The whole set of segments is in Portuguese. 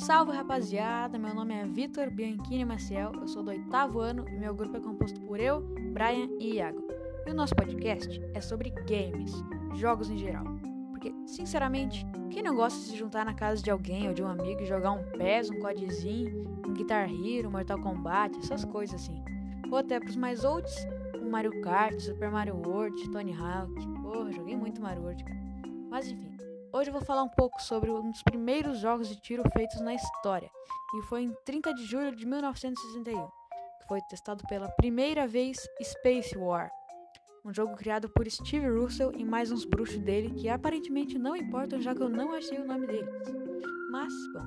Salve rapaziada, meu nome é Vitor Bianchini Maciel, eu sou do oitavo ano e meu grupo é composto por eu, Brian e Iago. E o nosso podcast é sobre games, jogos em geral. Porque, sinceramente, quem não gosta de se juntar na casa de alguém ou de um amigo e jogar um PES, um CODzinho, um Guitar Hero, Mortal Kombat, essas coisas assim. Ou até pros mais olds, um Mario Kart, Super Mario World, Tony Hawk. Porra, joguei muito Mario World, cara. Mas enfim, Hoje eu vou falar um pouco sobre um dos primeiros jogos de tiro feitos na história, e foi em 30 de julho de 1961, que foi testado pela primeira vez Space War, um jogo criado por Steve Russell e mais uns bruxos dele que aparentemente não importam já que eu não achei o nome deles. Mas, bom,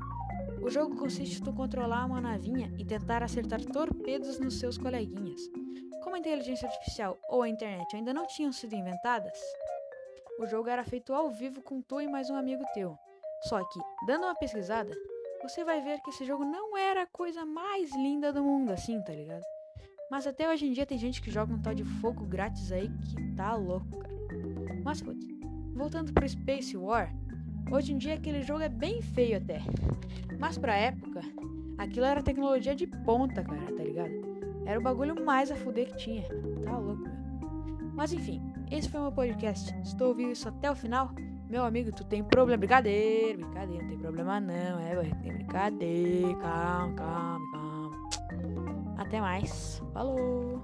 o jogo consiste em controlar uma navinha e tentar acertar torpedos nos seus coleguinhas. Como a inteligência artificial ou a internet ainda não tinham sido inventadas, o jogo era feito ao vivo com tu e mais um amigo teu. Só que, dando uma pesquisada, você vai ver que esse jogo não era a coisa mais linda do mundo, assim, tá ligado? Mas até hoje em dia tem gente que joga um tal de fogo grátis aí que tá louco, cara. Mas putz, voltando pro Space War, hoje em dia aquele jogo é bem feio até. Mas pra época, aquilo era tecnologia de ponta, cara, tá ligado? Era o bagulho mais a fuder que tinha. Tá louco, meu. Mas enfim, esse foi o meu podcast. Estou ouvindo isso até o final. Meu amigo, tu tem problema. Brincadeira, brincadeira, não tem problema não. É, tem brincadeira. Calma, calma, calma. Até mais. Falou!